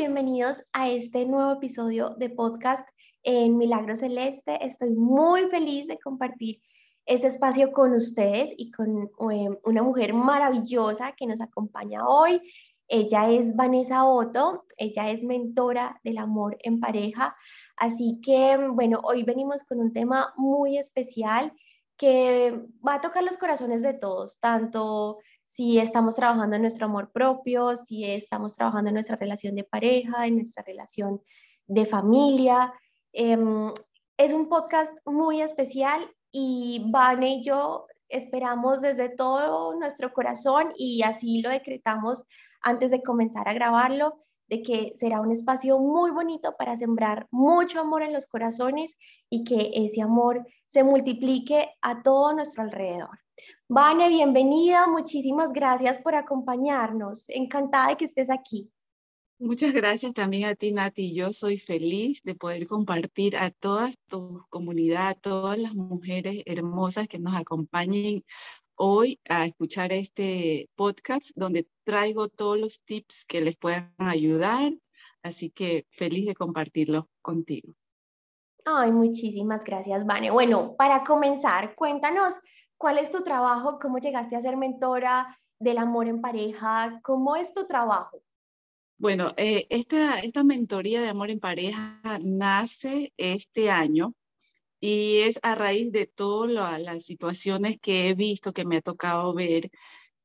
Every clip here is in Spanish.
bienvenidos a este nuevo episodio de podcast en Milagro Celeste. Estoy muy feliz de compartir este espacio con ustedes y con em, una mujer maravillosa que nos acompaña hoy. Ella es Vanessa Otto, ella es mentora del amor en pareja. Así que, bueno, hoy venimos con un tema muy especial que va a tocar los corazones de todos, tanto si estamos trabajando en nuestro amor propio, si estamos trabajando en nuestra relación de pareja, en nuestra relación de familia. Em, es un podcast muy especial y Vane y yo esperamos desde todo nuestro corazón y así lo decretamos antes de comenzar a grabarlo, de que será un espacio muy bonito para sembrar mucho amor en los corazones y que ese amor se multiplique a todo nuestro alrededor. Vane, bienvenida, muchísimas gracias por acompañarnos. Encantada de que estés aquí. Muchas gracias también a ti, Nati. Yo soy feliz de poder compartir a toda tu comunidad, a todas las mujeres hermosas que nos acompañen hoy a escuchar este podcast donde traigo todos los tips que les puedan ayudar. Así que feliz de compartirlo contigo. Ay, muchísimas gracias, Vane. Bueno, para comenzar, cuéntanos cuál es tu trabajo, cómo llegaste a ser mentora del amor en pareja, cómo es tu trabajo. Bueno, eh, esta, esta mentoría de amor en pareja nace este año y es a raíz de todas las situaciones que he visto, que me ha tocado ver.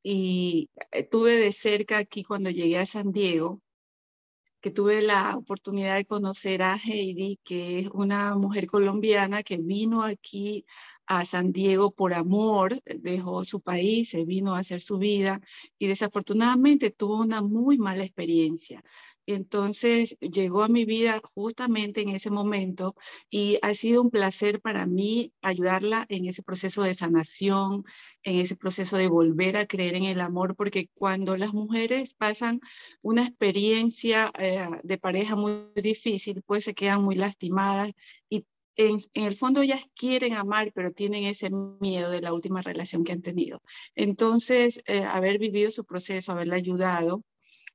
Y eh, tuve de cerca aquí cuando llegué a San Diego, que tuve la oportunidad de conocer a Heidi, que es una mujer colombiana que vino aquí a San Diego por amor, dejó su país, se vino a hacer su vida y desafortunadamente tuvo una muy mala experiencia. Entonces llegó a mi vida justamente en ese momento y ha sido un placer para mí ayudarla en ese proceso de sanación, en ese proceso de volver a creer en el amor, porque cuando las mujeres pasan una experiencia eh, de pareja muy difícil, pues se quedan muy lastimadas y en, el fondo ellas quieren amar, pero tienen ese miedo de la última relación que han tenido. Entonces, eh, haber vivido su proceso, haberla ayudado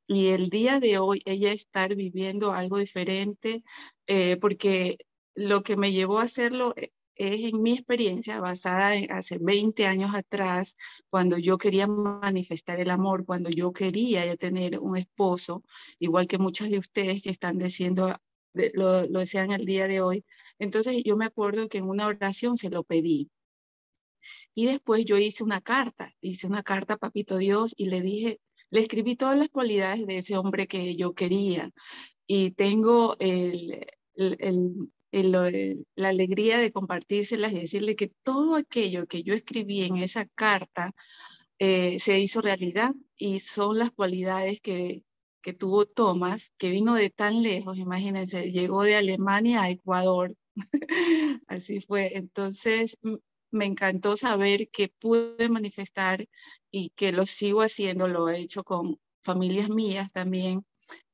y el día de hoy ella estar viviendo algo diferente, eh, porque lo que me llevó a hacerlo eh, es en mi experiencia basada en hace 20 años atrás, cuando yo quería manifestar el amor, cuando yo quería tener un esposo, igual que muchos de ustedes que están diciendo, lo, lo el día de hoy, entonces yo me acuerdo que en una oración se lo pedí. Y después yo hice una carta, hice una carta a Papito Dios y le dije, le escribí todas las cualidades de ese hombre que yo quería. Y tengo el, la alegría de compartírselas y decirle que todo aquello que yo escribí en esa carta eh, se hizo realidad y son las cualidades que, que tuvo Thomas, que vino de tan lejos, imagínense, llegó de Alemania a Ecuador Así fue. Entonces, me encantó saber que pude manifestar y que lo sigo haciendo, lo he hecho con familias mías también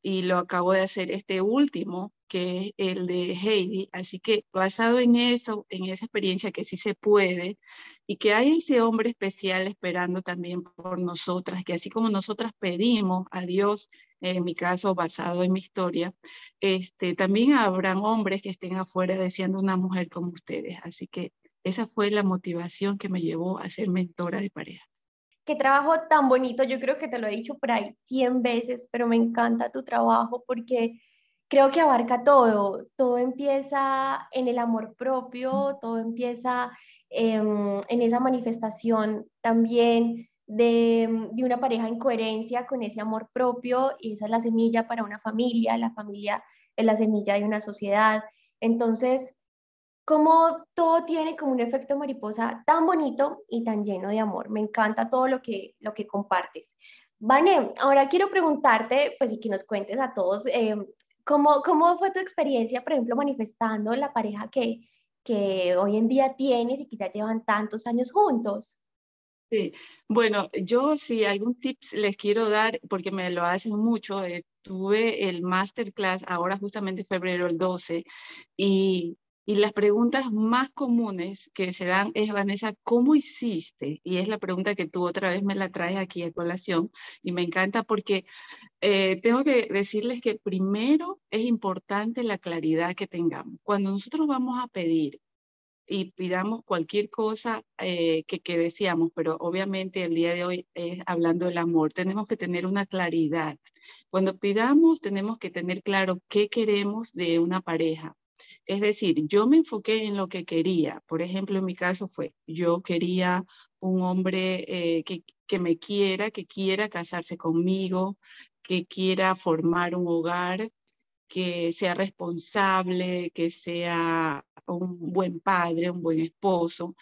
y lo acabo de hacer este último, que es el de Heidi. Así que basado en eso, en esa experiencia que sí se puede y que hay ese hombre especial esperando también por nosotras, que así como nosotras pedimos a Dios en mi caso basado en mi historia, este, también habrán hombres que estén afuera deseando una mujer como ustedes. Así que esa fue la motivación que me llevó a ser mentora de parejas. Qué trabajo tan bonito, yo creo que te lo he dicho por ahí 100 veces, pero me encanta tu trabajo porque creo que abarca todo, todo empieza en el amor propio, todo empieza en esa manifestación también de, una pareja en coherencia con ese amor propio y esa es la semilla para una familia, la familia es la semilla de una sociedad. Entonces, como todo tiene como un efecto mariposa tan bonito y tan lleno de amor. Me encanta todo lo que, lo que compartes. Vane, ahora quiero preguntarte, pues y que nos cuentes a todos, eh, ¿cómo, ¿cómo fue tu experiencia, por ejemplo, manifestando la pareja que, que hoy en día tienes y que ya llevan tantos años juntos? Sí, bueno, yo sí algún tips les quiero dar, porque me lo hacen mucho, eh, tuve el masterclass ahora justamente febrero el 12 y Y las preguntas más comunes que se dan es, Vanessa, ¿cómo hiciste? Y es la pregunta que tú otra vez me la traes aquí a colación y me encanta porque eh, tengo que decirles que primero es importante la claridad que tengamos. Cuando nosotros vamos a pedir y pidamos cualquier cosa eh, que, que deseamos, pero obviamente el día de hoy es hablando del amor, tenemos que tener una claridad. Cuando pidamos, tenemos que tener claro qué queremos de una pareja es decir, yo me enfoqué en lo que quería. Por ejemplo, en mi caso fue, yo quería un hombre eh, que, que me quiera, que quiera casarse conmigo, que quiera formar un hogar, que sea responsable, que sea un buen padre, un buen esposo.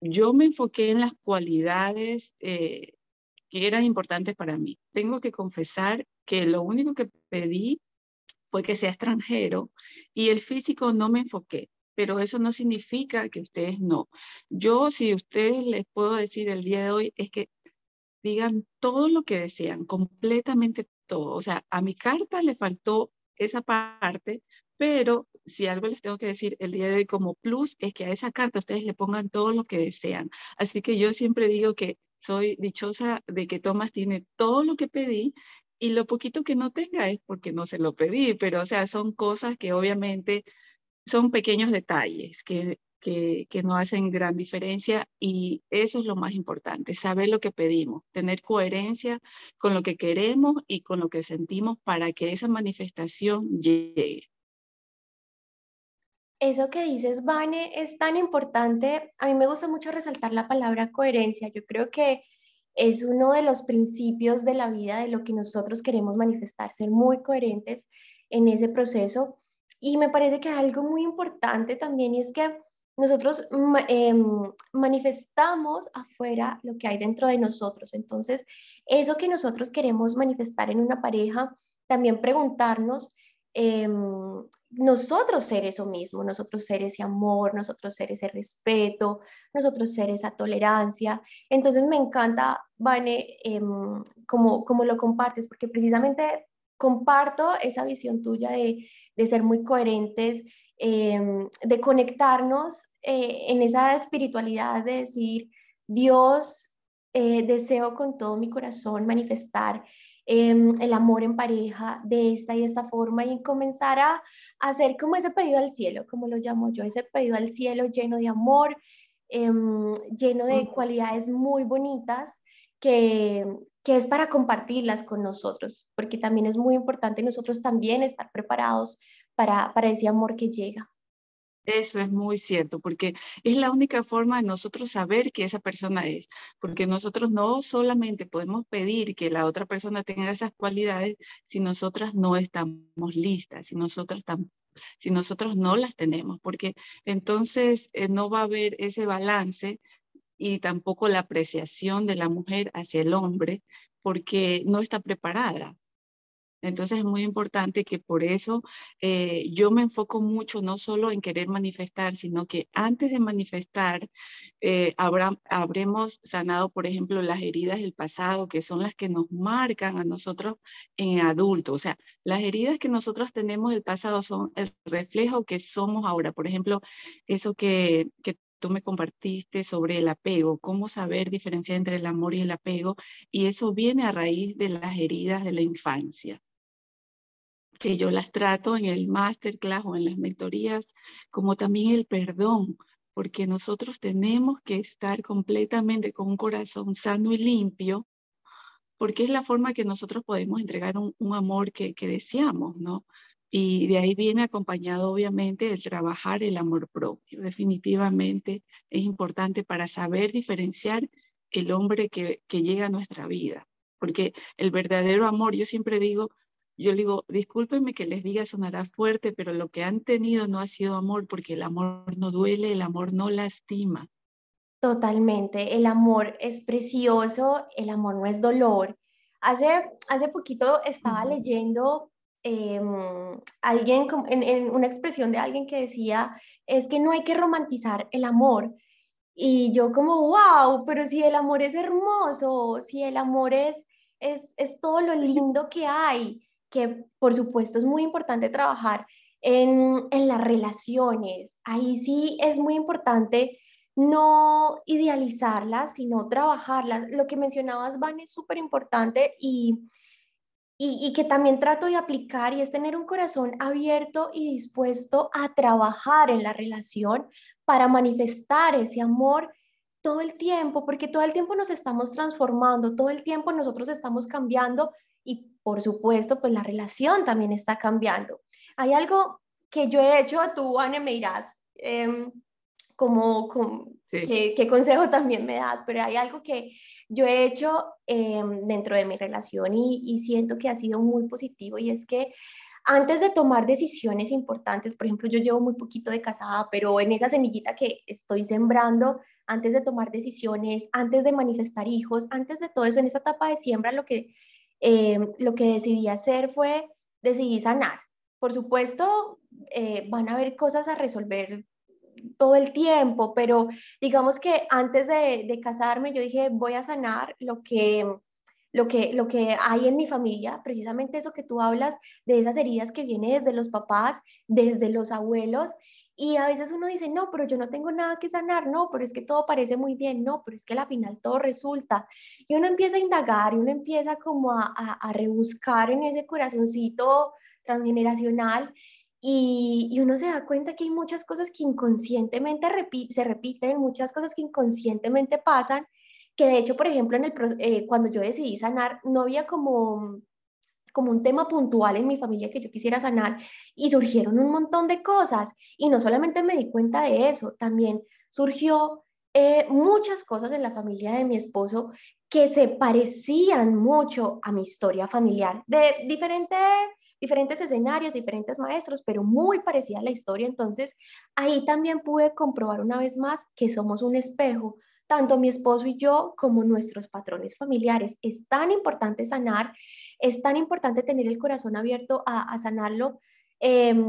Yo me enfoqué en las cualidades eh, que eran importantes para mí. Tengo que confesar que lo único que pedí fue que sea extranjero y el físico no me enfoqué, pero eso no significa que ustedes no. Yo, si ustedes les puedo decir el día de hoy, es que digan todo lo que desean, completamente todo. O sea, a mi carta le faltó esa parte, pero si algo les tengo que decir el día de hoy como plus es que a esa carta ustedes le pongan todo lo que desean. Así que yo siempre digo que soy dichosa de que Tomás tiene todo lo que pedí y lo poquito que no tenga es porque no se lo pedí, pero o sea, son cosas que obviamente son pequeños detalles que, que, no hacen gran diferencia y eso es lo más importante, saber lo que pedimos, tener coherencia con lo que queremos y con lo que sentimos para que esa manifestación llegue. Eso que dices, Vane, es tan importante. A mí me gusta mucho resaltar la palabra coherencia. Yo creo que es uno de los principios de la vida de lo que nosotros queremos manifestar, ser muy coherentes en ese proceso. Y me parece que es algo muy importante también es que nosotros em, manifestamos afuera lo que hay dentro de nosotros. Entonces, eso que nosotros queremos manifestar en una pareja, también preguntarnos Em, nosotros ser eso mismo, nosotros ser ese amor, nosotros ser ese respeto, nosotros ser esa tolerancia. Entonces me encanta, Vane, em, como, como lo compartes, porque precisamente comparto esa visión tuya de, de ser muy coherentes, em, de conectarnos eh, en esa espiritualidad de decir, Dios, eh, deseo con todo mi corazón manifestar Em, el amor en pareja de esta y esta forma y comenzar a, hacer como ese pedido al cielo, como lo llamo yo, ese pedido al cielo lleno de amor, em, lleno de cualidades muy bonitas que, que es para compartirlas con nosotros, porque también es muy importante nosotros también estar preparados para, ese amor que llega. Eso es muy cierto, porque es la única forma de nosotros saber que esa persona es, porque nosotros no solamente podemos pedir que la otra persona tenga esas cualidades si nosotras no estamos listas, si nosotros, si nosotros no las tenemos, porque entonces eh, no va a haber ese balance y tampoco la apreciación de la mujer hacia el hombre, porque no está preparada. Entonces es muy importante que por eso eh, yo me enfoco mucho no solo en querer manifestar, sino que antes de manifestar eh, habremos sanado, por ejemplo, las heridas del pasado, que son las que nos marcan a nosotros en adultos. O sea, las heridas que nosotros tenemos del pasado son el reflejo que somos ahora. Por ejemplo, eso que, que tú me compartiste sobre el apego, cómo saber diferenciar entre el amor y el apego, y eso viene a raíz de las heridas de la infancia que yo las trato en el masterclass o en las mentorías, como también el perdón, porque nosotros tenemos que estar completamente con un corazón sano y limpio, porque es la forma que nosotros podemos entregar un, amor que, que deseamos, ¿no? Y de ahí viene acompañado, obviamente, el trabajar el amor propio. Definitivamente es importante para saber diferenciar el hombre que, que llega a nuestra vida. Porque el verdadero amor, yo siempre digo, yo le digo, discúlpenme que les diga, sonará fuerte, pero lo que han tenido no ha sido amor, porque el amor no duele, el amor no lastima. Totalmente, el amor es precioso, el amor no es dolor. Hace, hace poquito estaba leyendo em, alguien, en, en una expresión de alguien que decía, es que no hay que romantizar el amor. Y yo como, wow, pero si el amor es hermoso, si el amor es, es, es todo lo lindo que hay que por supuesto es muy importante trabajar en, en las relaciones. Ahí sí es muy importante no idealizarlas, sino trabajarlas. Lo que mencionabas, Van, es súper importante y, y, y, que también trato de aplicar y es tener un corazón abierto y dispuesto a trabajar en la relación para manifestar ese amor todo el tiempo, porque todo el tiempo nos estamos transformando, todo el tiempo nosotros estamos cambiando y por supuesto, pues la relación también está cambiando. Hay algo que yo he hecho, tú, Anne, me dirás, em, como, ¿qué, consejo también me das, pero hay algo que yo he hecho em, dentro de mi relación y, y siento que ha sido muy positivo y es que antes de tomar decisiones importantes, por ejemplo, yo llevo muy poquito de casada, pero en esa semillita que estoy sembrando, antes de tomar decisiones, antes de manifestar hijos, antes de todo eso, en esa etapa de siembra, lo que, em, lo que decidí hacer fue, decidí sanar. Por supuesto, eh, van a haber cosas a resolver todo el tiempo, pero digamos que antes de, casarme yo dije, voy a sanar lo que, lo, que, lo que hay en mi familia, precisamente eso que tú hablas, de esas heridas que vienen desde los papás, desde los abuelos, y a veces uno dice, no, pero yo no tengo nada que sanar, no, pero es que todo parece muy bien, no, pero es que al final todo resulta. Y uno empieza a indagar y uno empieza como a, a, a rebuscar en ese corazoncito transgeneracional y, uno se da cuenta que hay muchas cosas que inconscientemente se repiten, muchas cosas que inconscientemente pasan, que de hecho, por ejemplo, en el, eh, cuando yo decidí sanar, no había como, como un tema puntual en mi familia que yo quisiera sanar y surgieron un montón de cosas. Y no solamente me di cuenta de eso, también surgió eh, muchas cosas en la familia de mi esposo que se parecían mucho a mi historia familiar, de diferentes diferentes escenarios, diferentes maestros, pero muy parecida a la historia. Entonces, ahí también pude comprobar una vez más que somos un espejo, tanto mi esposo y yo como nuestros patrones familiares. Es tan importante sanar, es tan importante tener el corazón abierto a, sanarlo. Em,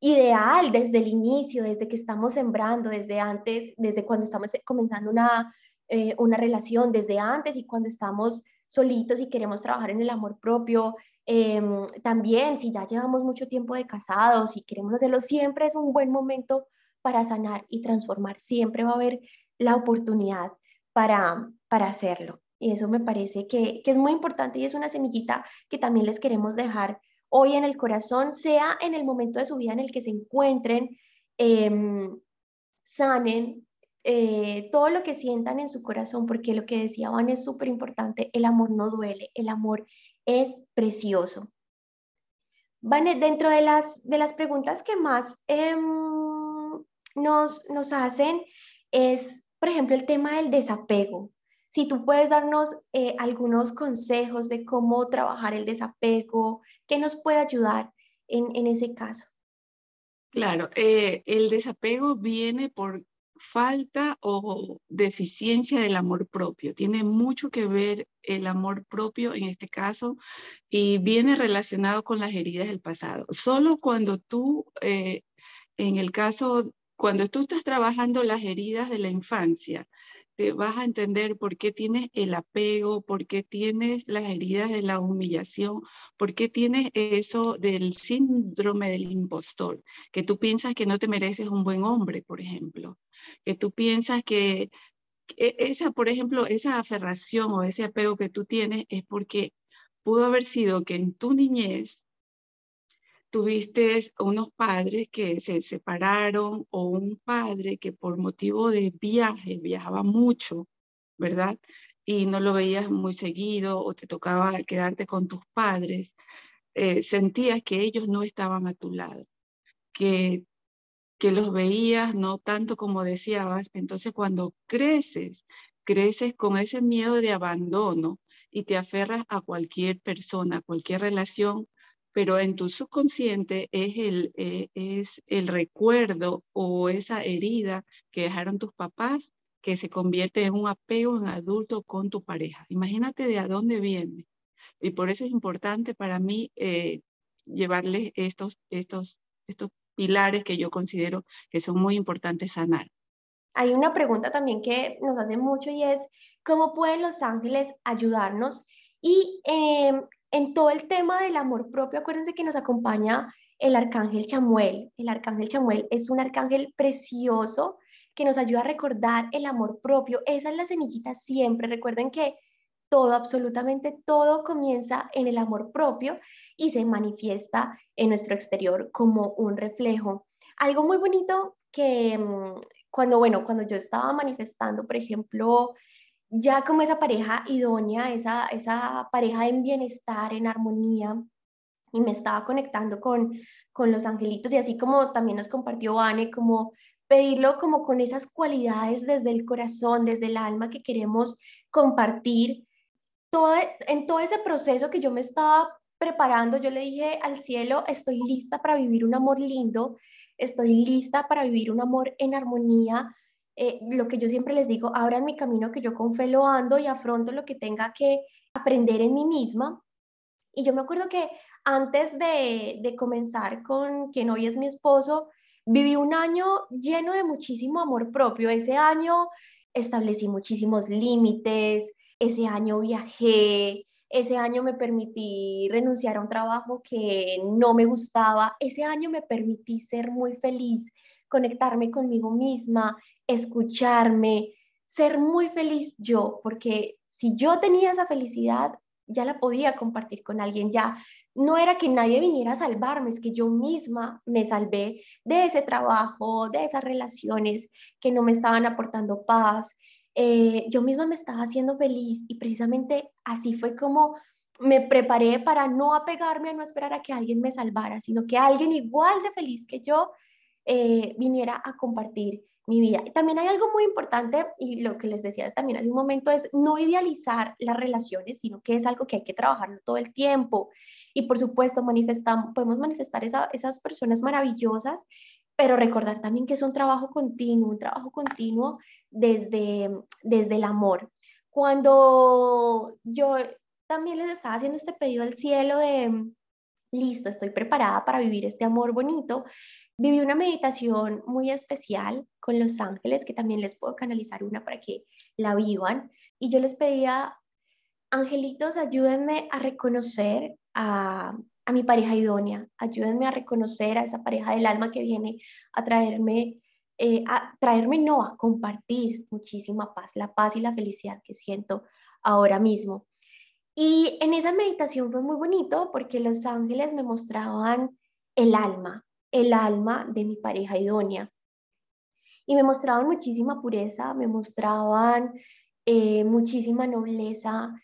ideal desde el inicio, desde que estamos sembrando, desde antes, desde cuando estamos comenzando una, eh, una relación, desde antes y cuando estamos solitos y queremos trabajar en el amor propio, Em, también, si ya llevamos mucho tiempo de casados y queremos hacerlo, siempre es un buen momento para sanar y transformar. Siempre va a haber la oportunidad para, para hacerlo. Y eso me parece que, que es muy importante y es una semillita que también les queremos dejar hoy en el corazón, sea en el momento de su vida en el que se encuentren, em, sanen, eh, todo lo que sientan en su corazón, porque lo que decía Van es súper importante, el amor no duele, el amor es precioso. Van, dentro de las, de las preguntas que más em, nos, nos hacen es, por ejemplo, el tema del desapego. Si tú puedes darnos eh, algunos consejos de cómo trabajar el desapego, ¿qué nos puede ayudar en, en ese caso? Claro, eh, el desapego viene por falta o deficiencia del amor propio. Tiene mucho que ver el amor propio en este caso y viene relacionado con las heridas del pasado. Solo cuando tú, eh, en el caso, cuando tú estás trabajando las heridas de la infancia, te vas a entender por qué tienes el apego, por qué tienes las heridas de la humillación, por qué tienes eso del síndrome del impostor, que tú piensas que no te mereces un buen hombre, por ejemplo, que tú piensas que esa, por ejemplo, esa aferración o ese apego que tú tienes es porque pudo haber sido que en tu niñez tuviste unos padres que se separaron o un padre que por motivo de viaje viajaba mucho, ¿verdad? Y no lo veías muy seguido o te tocaba quedarte con tus padres, eh, sentías que ellos no estaban a tu lado, que, que los veías no tanto como deseabas. Entonces cuando creces, creces con ese miedo de abandono y te aferras a cualquier persona, a cualquier relación pero en tu subconsciente es el, eh, es el recuerdo o esa herida que dejaron tus papás que se convierte en un apego en adulto con tu pareja. Imagínate de a dónde viene. Y por eso es importante para mí eh, llevarles estos, estos, estos pilares que yo considero que son muy importantes sanar. Hay una pregunta también que nos hace mucho y es, ¿cómo pueden los ángeles ayudarnos? Y em, en todo el tema del amor propio, acuérdense que nos acompaña el arcángel Chamuel. El arcángel Chamuel es un arcángel precioso que nos ayuda a recordar el amor propio. Esa es la semillita siempre. Recuerden que todo, absolutamente todo comienza en el amor propio y se manifiesta en nuestro exterior como un reflejo. Algo muy bonito que mm, cuando, bueno, cuando yo estaba manifestando, por ejemplo, ya como esa pareja idónea, esa, esa pareja en bienestar, en armonía, y me estaba conectando con, con los angelitos y así como también nos compartió Vane, como pedirlo como con esas cualidades desde el corazón, desde el alma que queremos compartir. Todo, en todo ese proceso que yo me estaba preparando, yo le dije al cielo, estoy lista para vivir un amor lindo, estoy lista para vivir un amor en armonía. Eh, lo que yo siempre les digo, en mi camino que yo con fe lo ando y afronto lo que tenga que aprender en mí misma. Y yo me acuerdo que antes de, de comenzar con quien hoy es mi esposo, Viví un año lleno de muchísimo amor propio. Ese año establecí muchísimos límites, ese año viajé, ese año me permití renunciar a un trabajo que no me gustaba, ese año me permití ser muy feliz, conectarme conmigo misma, escucharme, ser muy feliz yo, porque si yo tenía esa felicidad, ya la podía compartir con alguien, ya no era que nadie viniera a salvarme, es que yo misma me salvé de ese trabajo, de esas relaciones que no me estaban aportando paz. Eh, yo misma me estaba haciendo feliz y precisamente así fue como me preparé para no apegarme a no esperar a que alguien me salvara, sino que alguien igual de feliz que yo eh, viniera a compartir mi vida. También hay algo muy importante, y lo que les decía también hace un momento, es no idealizar las relaciones, sino que es algo que hay que trabajar todo el tiempo. Y por supuesto, manifestamos, podemos manifestar esas personas maravillosas, pero recordar también que es un trabajo continuo, un trabajo continuo desde, desde el amor. Cuando yo también les estaba haciendo este pedido al cielo de, listo, estoy preparada para vivir este amor bonito, Viví una meditación muy especial con los ángeles, que también les puedo canalizar una para que la vivan. Y yo les pedía, angelitos, ayúdenme a reconocer a, mi pareja idónea, ayúdenme a reconocer a esa pareja del alma que viene a traerme, eh, a traerme, no, a compartir muchísima paz, la paz y la felicidad que siento ahora mismo. Y en esa meditación fue muy bonito porque los ángeles me mostraban el alma, el alma de mi pareja idónea. Y me mostraban muchísima pureza, me mostraban eh, muchísima nobleza,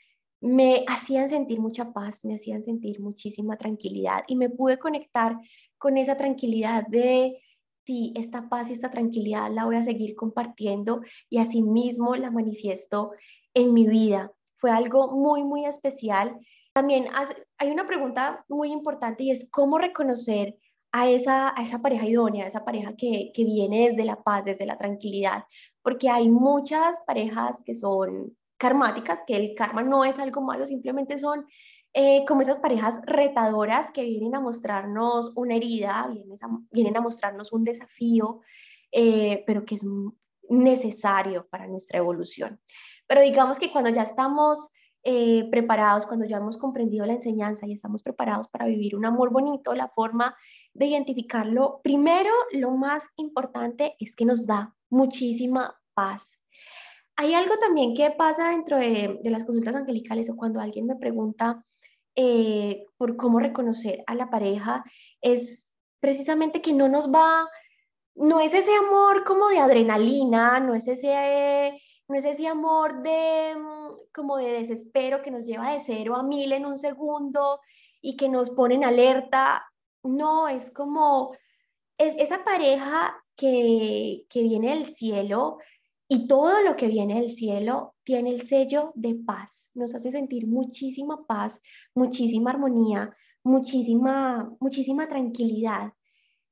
me hacían sentir mucha paz, me hacían sentir muchísima tranquilidad y me pude conectar con esa tranquilidad de, sí, esta paz y esta tranquilidad la voy a seguir compartiendo y asimismo la manifiesto en mi vida. Fue algo muy, muy especial. También hay una pregunta muy importante y es cómo reconocer a esa, a esa pareja idónea, a esa pareja que, que viene desde la paz, desde la tranquilidad, porque hay muchas parejas que son karmáticas, que el karma no es algo malo, simplemente son eh, como esas parejas retadoras que vienen a mostrarnos una herida, vienen a, vienen a mostrarnos un desafío, eh, pero que es necesario para nuestra evolución. Pero digamos que cuando ya estamos eh, preparados, cuando ya hemos comprendido la enseñanza y estamos preparados para vivir un amor bonito, la forma de identificarlo, primero, lo más importante es que nos da muchísima paz. Hay algo también que pasa dentro de, las consultas angelicales o cuando alguien me pregunta eh, por cómo reconocer a la pareja, es precisamente que no nos va, no es ese amor como de adrenalina, no es ese, no es ese amor de como de desespero que nos lleva de cero a mil en un segundo y que nos pone en alerta no, es como es esa pareja que, que viene del cielo y todo lo que viene del cielo tiene el sello de paz. Nos hace sentir muchísima paz, muchísima armonía, muchísima, muchísima tranquilidad.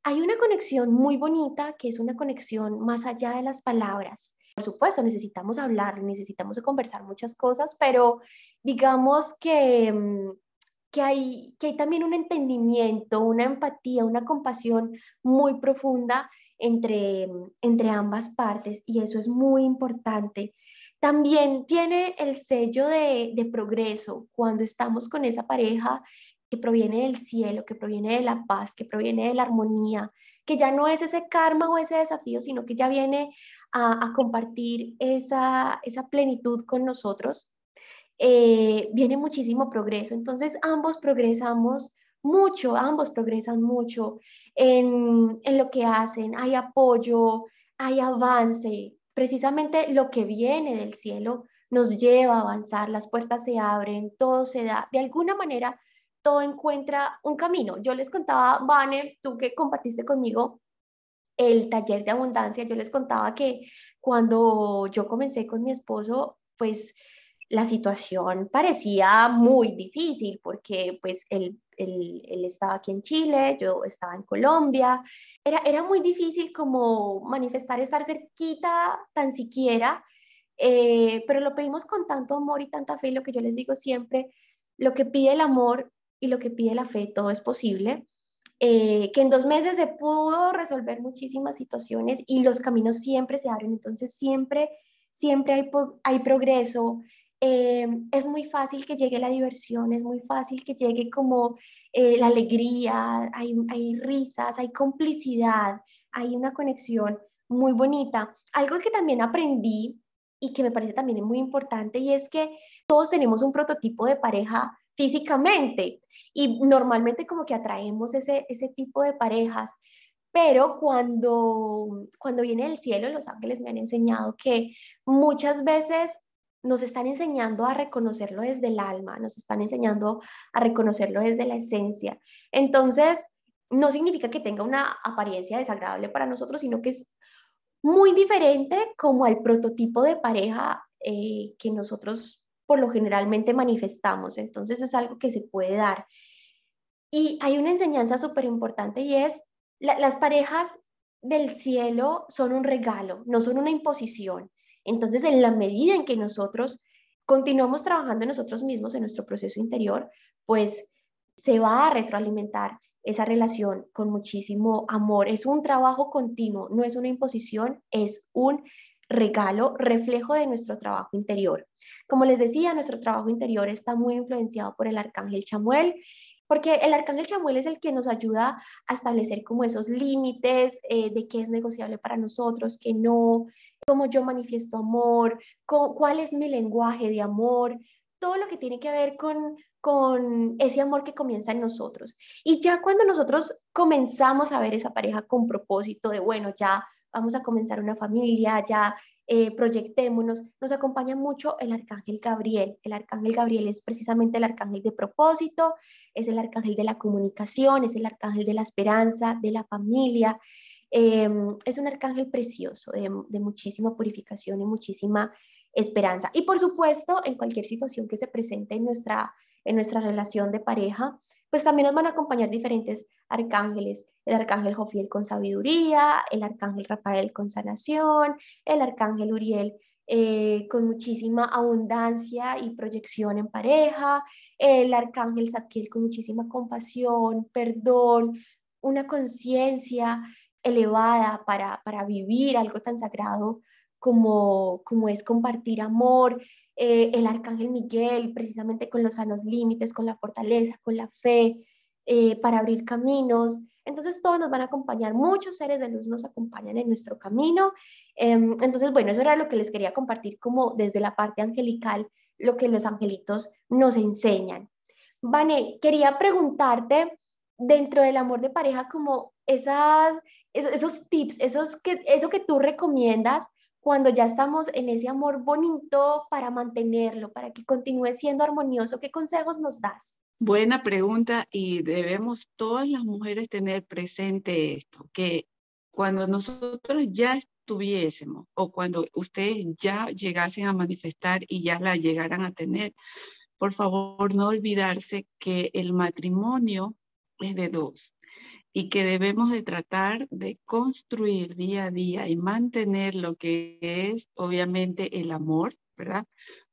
Hay una conexión muy bonita que es una conexión más allá de las palabras. Por supuesto, necesitamos hablar, necesitamos conversar muchas cosas, pero digamos que mm, que hay, que hay también un entendimiento, una empatía, una compasión muy profunda entre, entre ambas partes y eso es muy importante. También tiene el sello de, de progreso cuando estamos con esa pareja que proviene del cielo, que proviene de la paz, que proviene de la armonía, que ya no es ese karma o ese desafío, sino que ya viene a, compartir esa, esa plenitud con nosotros, eh, viene muchísimo progreso. Entonces ambos progresamos mucho, ambos progresan mucho en, en lo que hacen, hay apoyo, hay avance, precisamente lo que viene del cielo nos lleva a avanzar, las puertas se abren, todo se da, de alguna manera todo encuentra un camino. Yo les contaba, Vane, tú que compartiste conmigo el taller de abundancia, yo les contaba que cuando yo comencé con mi esposo, pues la situación parecía muy difícil porque pues él, él, estaba aquí en Chile, yo estaba en Colombia. Era, era muy difícil como manifestar estar cerquita tan siquiera, eh, pero lo pedimos con tanto amor y tanta fe, lo que yo les digo siempre, lo que pide el amor y lo que pide la fe, todo es posible. Eh, que en dos meses se pudo resolver muchísimas situaciones y los caminos siempre se abren, entonces siempre, siempre hay, hay progreso, eh, es muy fácil que llegue la diversión, es muy fácil que llegue como eh, la alegría, hay, hay risas, hay complicidad, hay una conexión muy bonita. Algo que también aprendí y que me parece también muy importante y es que todos tenemos un prototipo de pareja físicamente y normalmente como que atraemos ese, ese tipo de parejas. Pero cuando, cuando viene el cielo, los ángeles me han enseñado que muchas veces nos están enseñando a reconocerlo desde el alma, nos están enseñando a reconocerlo desde la esencia. Entonces, no significa que tenga una apariencia desagradable para nosotros, sino que es muy diferente como el prototipo de pareja eh, que nosotros por lo generalmente manifestamos. Entonces es algo que se puede dar. Y hay una enseñanza súper importante y es, las parejas del cielo son un regalo, no son una imposición. Entonces, en la medida en que nosotros continuamos trabajando nosotros mismos, en nuestro proceso interior, pues se va a retroalimentar esa relación con muchísimo amor. Es un trabajo continuo, no es una imposición, es un regalo, reflejo de nuestro trabajo interior. Como les decía, nuestro trabajo interior está muy influenciado por el arcángel Chamuel, porque el arcángel Chamuel es el que nos ayuda a establecer como esos límites eh, de qué es negociable para nosotros, qué no, cómo yo manifiesto amor, cuál es mi lenguaje de amor, todo lo que tiene que ver con, con ese amor que comienza en nosotros. Y ya cuando nosotros comenzamos a ver esa pareja con propósito de, bueno, ya vamos a comenzar una familia, ya eh, proyectémonos, nos acompaña mucho el arcángel Gabriel. El arcángel Gabriel es precisamente el arcángel de propósito, es el arcángel de la comunicación, es el arcángel de la esperanza, de la familia. Em, es un arcángel precioso, de, muchísima purificación y muchísima esperanza. Y por supuesto, en cualquier situación que se presente en nuestra, en nuestra relación de pareja, pues también nos van a acompañar diferentes arcángeles, el arcángel Jofiel con sabiduría, el arcángel Rafael con sanación, el arcángel Uriel eh, con muchísima abundancia y proyección en pareja, el arcángel Zadkiel con muchísima compasión, perdón, una conciencia elevada para, para vivir algo tan sagrado como, como es compartir amor, eh, el arcángel Miguel, precisamente con los sanos límites, con la fortaleza, con la fe, eh, para abrir caminos. Entonces todos nos van a acompañar, muchos seres de luz nos acompañan en nuestro camino. Em, entonces, bueno, eso era lo que les quería compartir como desde la parte angelical, lo que los angelitos nos enseñan. Vane, quería preguntarte dentro del amor de pareja como esas, esos, tips, esos que, eso que tú recomiendas cuando ya estamos en ese amor bonito para mantenerlo, para que continúe siendo armonioso, ¿qué consejos nos das? Buena pregunta y debemos todas las mujeres tener presente esto, que cuando nosotros ya estuviésemos o cuando ustedes ya llegasen a manifestar y ya la llegaran a tener, por favor no olvidarse que el matrimonio es de dos y que debemos de tratar de construir día a día y mantener lo que es obviamente el amor, ¿verdad?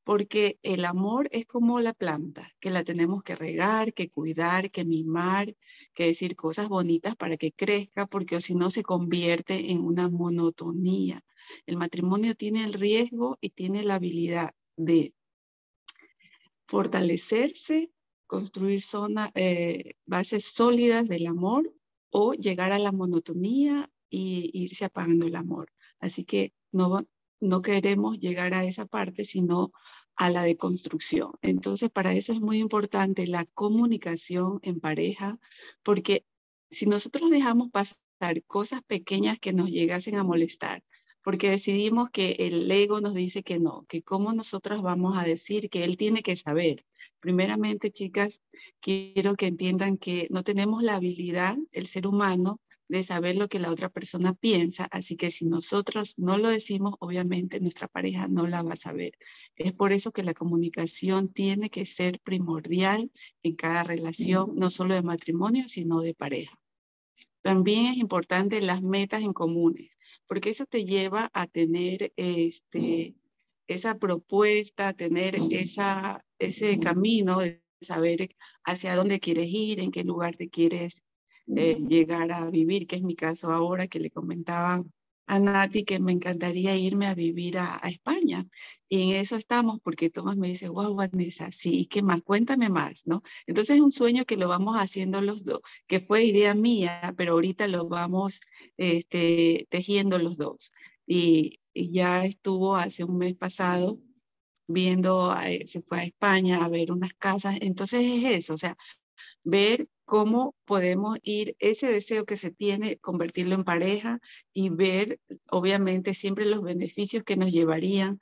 Porque el amor es como la planta, que la tenemos que regar, que cuidar, que mimar, que decir cosas bonitas para que crezca, porque si no se convierte en una monotonía. El matrimonio tiene el riesgo y tiene la habilidad de fortalecerse construir zona, eh, bases sólidas del amor o llegar a la monotonía y irse apagando el amor. Así que no, no queremos llegar a esa parte, sino a la deconstrucción. Entonces, para eso es muy importante la comunicación en pareja, porque si nosotros dejamos pasar cosas pequeñas que nos llegasen a molestar, porque decidimos que el ego nos dice que no, que cómo nosotros vamos a decir que él tiene que saber. Primeramente, chicas, quiero que entiendan que no tenemos la habilidad, el ser humano, de saber lo que la otra persona piensa, así que si nosotros no lo decimos, obviamente nuestra pareja no la va a saber. Es por eso que la comunicación tiene que ser primordial en cada relación, no solo de matrimonio, sino de pareja. También es importante las metas en comunes, porque eso te lleva a tener este, esa propuesta, a tener esa, ese camino de saber hacia dónde quieres ir, en qué lugar te quieres eh, llegar a vivir, que es mi caso ahora, que le comentaba a Nati que me encantaría irme a vivir a, España. Y en eso estamos, porque Tomás me dice, wow, Vanessa, sí, ¿qué más? Cuéntame más, ¿no? Entonces es un sueño que lo vamos haciendo los dos, que fue idea mía, pero ahorita lo vamos este, tejiendo los dos. Y, y ya estuvo hace un mes pasado viendo, eh, se fue a España a ver unas casas. Entonces es eso, o sea, ver cómo podemos ir ese deseo que se tiene, convertirlo en pareja y ver, obviamente, siempre los beneficios que nos llevarían.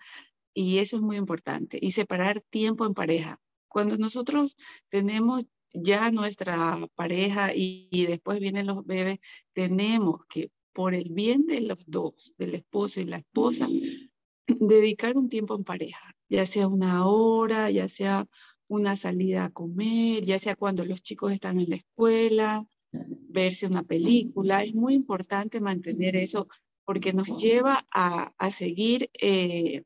Y eso es muy importante. Y separar tiempo en pareja. Cuando nosotros tenemos ya nuestra pareja y, después vienen los bebés, tenemos que, por el bien de los dos, del esposo y la esposa, dedicar un tiempo en pareja, ya sea una hora, ya sea una salida a comer, ya sea cuando los chicos están en la escuela, verse una película. Es muy importante mantener eso porque nos lleva a, a seguir eh,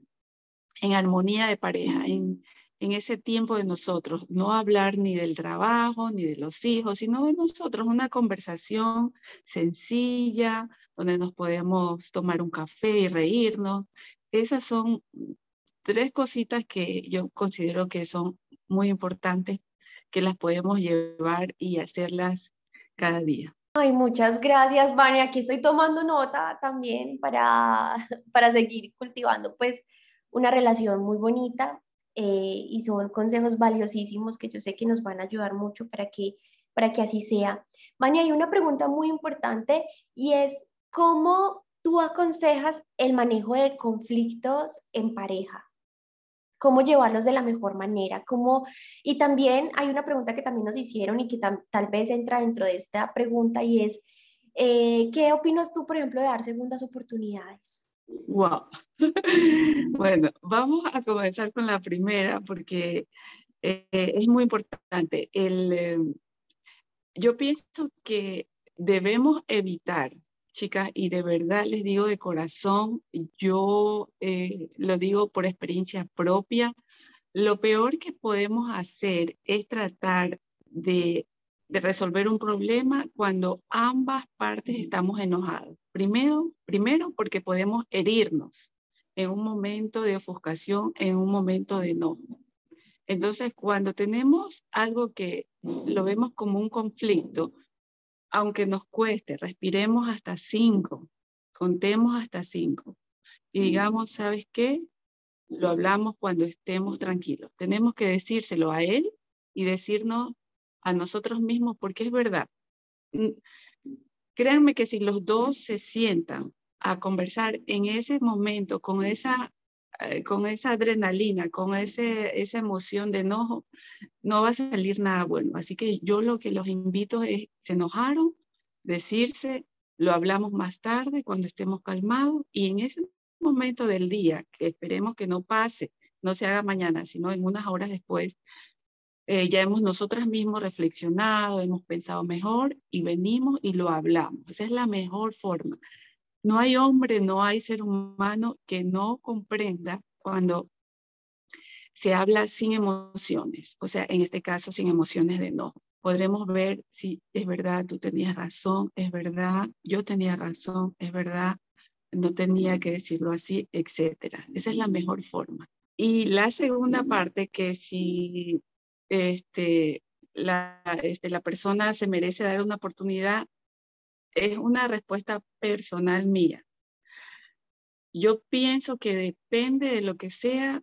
en armonía de pareja, en, en ese tiempo de nosotros, no hablar ni del trabajo, ni de los hijos, sino de nosotros, una conversación sencilla, donde nos podemos tomar un café y reírnos. Esas son tres cositas que yo considero que son muy importantes que las podemos llevar y hacerlas cada día. Ay, muchas gracias, Vania. Aquí estoy tomando nota también para, para seguir cultivando pues una relación muy bonita eh, y son consejos valiosísimos que yo sé que nos van a ayudar mucho para que, para que así sea. Vania, hay una pregunta muy importante y es, ¿cómo tú aconsejas el manejo de conflictos en pareja? cómo llevarlos de la mejor manera, cómo... Y también hay una pregunta que también nos hicieron y que tal vez entra dentro de esta pregunta y es, eh, ¿qué opinas tú, por ejemplo, de dar segundas oportunidades? Wow. bueno, vamos a comenzar con la primera porque eh, es muy importante. Eh, yo pienso que debemos evitar chicas, y de verdad les digo de corazón, yo eh, lo digo por experiencia propia, lo peor que podemos hacer es tratar de, de resolver un problema cuando ambas partes estamos enojados. Primero, primero porque podemos herirnos en un momento de ofuscación, en un momento de enojo. Entonces, cuando tenemos algo que lo vemos como un conflicto, aunque nos cueste, respiremos hasta cinco, contemos hasta cinco y digamos, ¿sabes qué? Lo hablamos cuando estemos tranquilos. Tenemos que decírselo a él y decirnos a nosotros mismos porque es verdad. Créanme que si los dos se sientan a conversar en ese momento con esa eh, con esa adrenalina, con ese, esa emoción de enojo, no va a salir nada bueno. Así que yo lo que los invito es, se enojaron, decirse, lo hablamos más tarde cuando estemos calmados y en ese momento del día, que esperemos que no pase, no se haga mañana, sino en unas horas después, eh, ya hemos nosotras mismos reflexionado, hemos pensado mejor y venimos y lo hablamos. Esa es la mejor forma. No hay hombre, no hay ser humano que no comprenda cuando se habla sin emociones, o sea, en este caso sin emociones de enojo. Podremos ver si es verdad, tú tenías razón, es verdad, yo tenía razón, es verdad, no tenía que decirlo así, etcétera. Esa es la mejor forma. Y la segunda parte, que si este, la, este, la persona se merece dar una oportunidad, es una respuesta personal mía. Yo pienso que depende de lo que sea,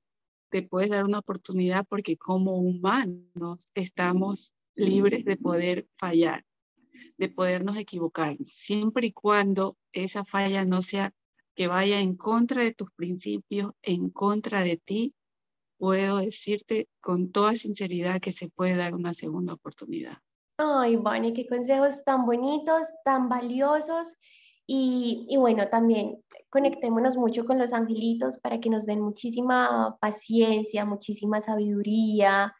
te puedes dar una oportunidad porque como humanos estamos libres de poder fallar, de podernos equivocar, siempre y cuando esa falla no sea que vaya en contra de tus principios, en contra de ti, puedo decirte con toda sinceridad que se puede dar una segunda oportunidad. Ay, Bonnie, qué consejos tan bonitos, tan valiosos. Y, y, bueno, también conectémonos mucho con los angelitos para que nos den muchísima paciencia, muchísima sabiduría,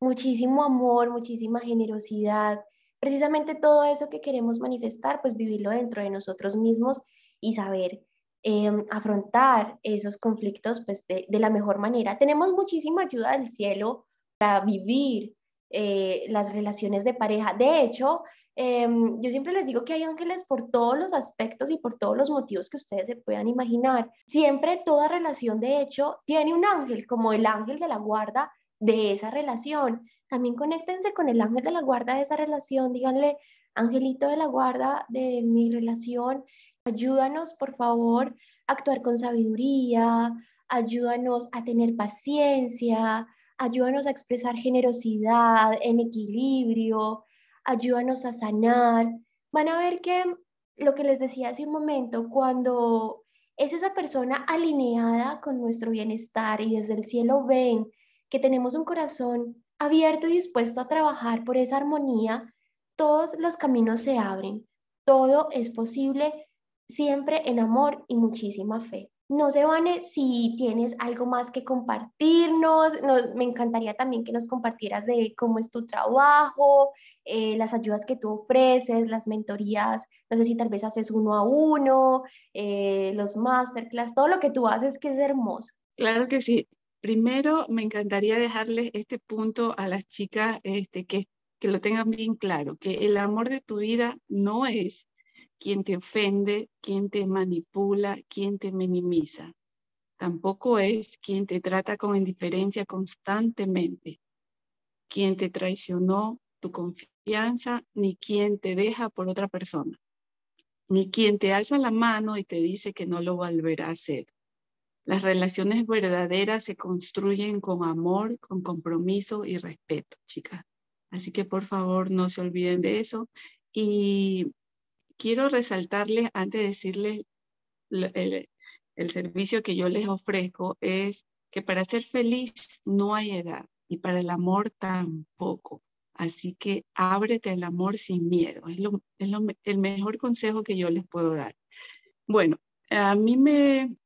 muchísimo amor, muchísima generosidad. Precisamente todo eso que queremos manifestar, pues vivirlo dentro de nosotros mismos y saber Em, afrontar esos conflictos pues, de, la mejor manera. Tenemos muchísima ayuda del cielo para vivir eh, las relaciones de pareja. De hecho, em, yo siempre les digo que hay ángeles por todos los aspectos y por todos los motivos que ustedes se puedan imaginar. Siempre toda relación, de hecho, tiene un ángel, como el ángel de la guarda de esa relación. También conéctense con el ángel de la guarda de esa relación. Díganle, angelito de la guarda de mi relación, Ayúdanos, por favor, a actuar con sabiduría, ayúdanos a tener paciencia, ayúdanos a expresar generosidad en equilibrio, ayúdanos a sanar. Van a ver que lo que les decía hace un momento, cuando es esa persona alineada con nuestro bienestar y desde el cielo ven que tenemos un corazón abierto y dispuesto a trabajar por esa armonía, todos los caminos se abren, todo es posible siempre en amor y muchísima fe. No se vane si tienes algo más que compartirnos. me encantaría también que nos compartieras de cómo es tu trabajo, eh, las ayudas que tú ofreces, las mentorías. No sé si tal vez haces uno a uno, eh, los masterclass, todo lo que tú haces que es hermoso. Claro que sí. Primero, me encantaría dejarles este punto a las chicas este, que, que lo tengan bien claro, que el amor de tu vida no es quien te ofende, quien te manipula, quien te minimiza. Tampoco es quien te trata con indiferencia constantemente, quien te traicionó tu confianza, ni quien te deja por otra persona, ni quien te alza la mano y te dice que no lo volverá a hacer. Las relaciones verdaderas se construyen con amor, con compromiso y respeto, chicas. Así que por favor no se olviden de eso. Y quiero resaltarles, antes de decirles el, servicio que yo les ofrezco, es que para ser feliz no hay edad y para el amor tampoco. Así que ábrete al amor sin miedo. Es, el mejor consejo que yo les puedo dar. Bueno, a mí me,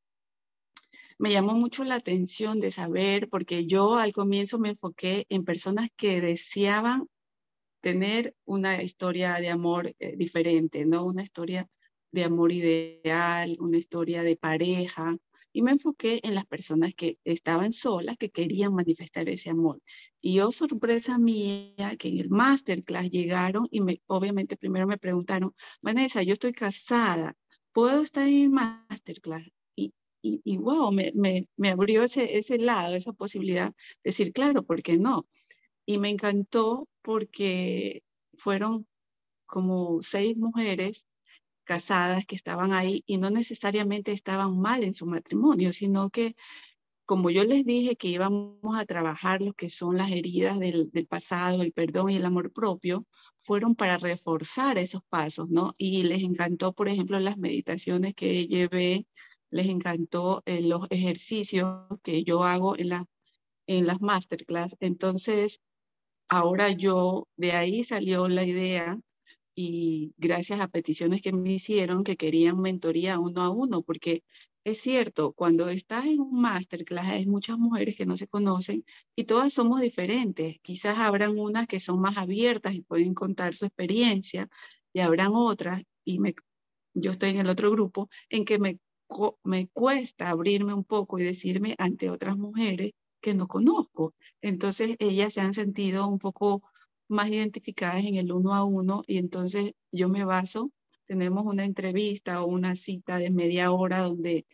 me llamó mucho la atención de saber, porque yo al comienzo me enfoqué en personas que deseaban tener una historia de amor eh, diferente, ¿no? Una historia de amor ideal, una historia de pareja. Y me enfoqué en las personas que estaban solas, que querían manifestar ese amor. Y yo, sorpresa mía, que en el masterclass llegaron y me, obviamente primero me preguntaron, Vanessa, yo estoy casada, ¿puedo estar en el masterclass? Y, y, y wow, me, me, me abrió ese, ese lado, esa posibilidad de decir, claro, ¿por qué no? Y me encantó porque fueron como seis mujeres casadas que estaban ahí y no necesariamente estaban mal en su matrimonio, sino que como yo les dije que íbamos a trabajar lo que son las heridas del, pasado, el perdón y el amor propio, fueron para reforzar esos pasos, ¿no? Y les encantó, por ejemplo, las meditaciones que llevé, les encantó eh, los ejercicios que yo hago en, la, en las masterclass. Entonces, ahora yo, de ahí salió la idea y gracias a peticiones que me hicieron que querían mentoría uno a uno, porque es cierto, cuando estás en un masterclass hay muchas mujeres que no se conocen y todas somos diferentes. Quizás habrán unas que son más abiertas y pueden contar su experiencia y habrán otras, y yo estoy en el otro grupo, en que me, me cuesta abrirme un poco y decirme ante otras mujeres que no conozco. Entonces ellas se han sentido un poco más identificadas en el uno a uno y entonces yo me baso, tenemos una entrevista o una cita de media hora donde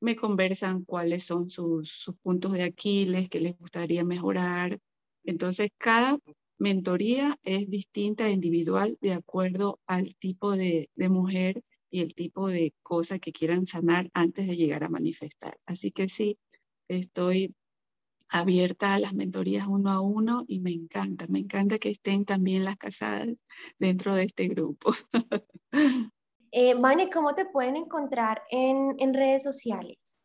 me conversan cuáles son sus, sus puntos de Aquiles, que les gustaría mejorar. Entonces cada mentoría es distinta, e individual, de acuerdo al tipo de, de mujer y el tipo de cosa que quieran sanar antes de llegar a manifestar. Así que sí, estoy abierta a las mentorías uno a uno y me encanta, me encanta que estén también las casadas dentro de este grupo. Eh, Vane, ¿cómo te pueden encontrar en, en redes sociales?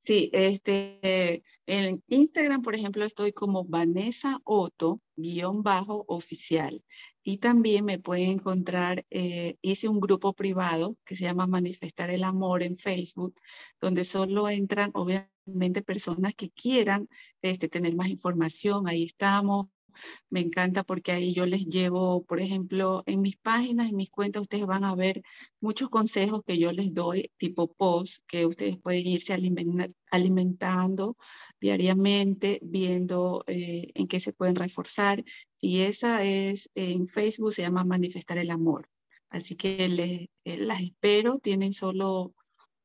Sí, este, en Instagram, por ejemplo, estoy como Vanessa Otto, guion bajo oficial. Y también me pueden encontrar, eh, hice un grupo privado que se llama Manifestar el Amor en Facebook, donde solo entran, obviamente, personas que quieran este, tener más información. Ahí estamos me encanta porque ahí yo les llevo, por ejemplo, en mis páginas, en mis cuentas, ustedes van a ver muchos consejos que yo les doy, tipo post, que ustedes pueden irse alimentando diariamente, viendo eh, en qué se pueden reforzar. Y esa es, en Facebook se llama Manifestar el Amor. Así que les, eh, las espero, tienen solo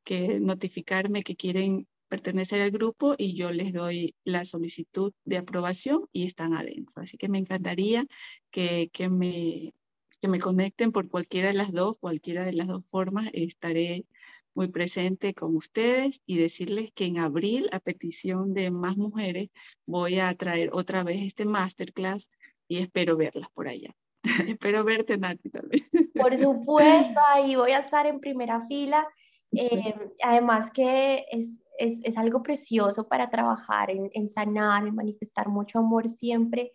que notificarme que quieren pertenecer al grupo y yo les doy la solicitud de aprobación y están adentro. Así que me encantaría que, que, me, que me conecten por cualquiera de las dos, cualquiera de las dos formas. Estaré muy presente con ustedes y decirles que en abril, a petición de más mujeres, voy a traer otra vez este masterclass y espero verlas por allá. espero verte, Nati, también. Por supuesto, ahí voy a estar en primera fila. Eh, además que es, es, es algo precioso para trabajar en, en, sanar, en manifestar mucho amor siempre.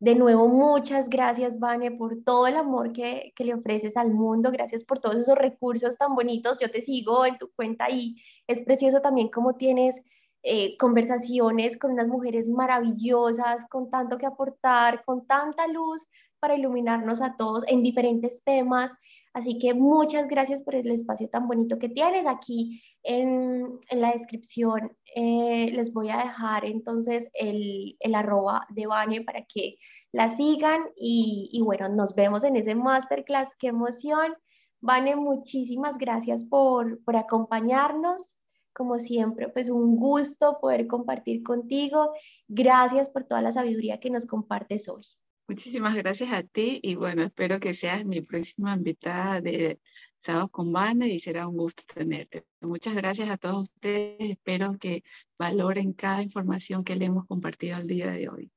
De nuevo, muchas gracias, Vane, por todo el amor que, que, le ofreces al mundo. Gracias por todos esos recursos tan bonitos. Yo te sigo en tu cuenta y es precioso también cómo tienes eh, conversaciones con unas mujeres maravillosas, con tanto que aportar, con tanta luz para iluminarnos a todos en diferentes temas. Así que muchas gracias por el espacio tan bonito que tienes aquí en, en la descripción. Eh, les voy a dejar entonces el, el arroba de Vane para que la sigan y, y, bueno, nos vemos en ese masterclass. ¡Qué emoción! Vane, muchísimas gracias por, por acompañarnos. Como siempre, pues un gusto poder compartir contigo. Gracias por toda la sabiduría que nos compartes hoy. Muchísimas gracias a ti y bueno, espero que seas mi próxima invitada de Sábados con Bane y será un gusto tenerte. Muchas gracias a todos ustedes. Espero que valoren cada información que le hemos compartido el día de hoy.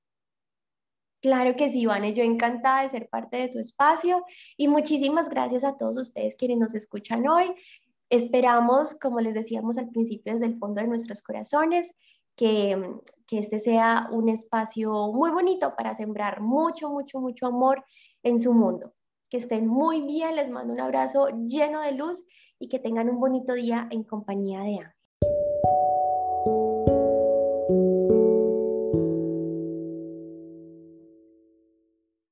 Claro que sí, Vane, yo encantada de ser parte de tu espacio y muchísimas gracias a todos ustedes quienes nos escuchan hoy. Esperamos, como les decíamos al principio, desde el fondo de nuestros corazones, que, que este sea un espacio muy bonito para sembrar mucho, mucho, mucho amor en su mundo. Que estén muy bien, les mando un abrazo lleno de luz y que tengan un bonito día en compañía de Ángel.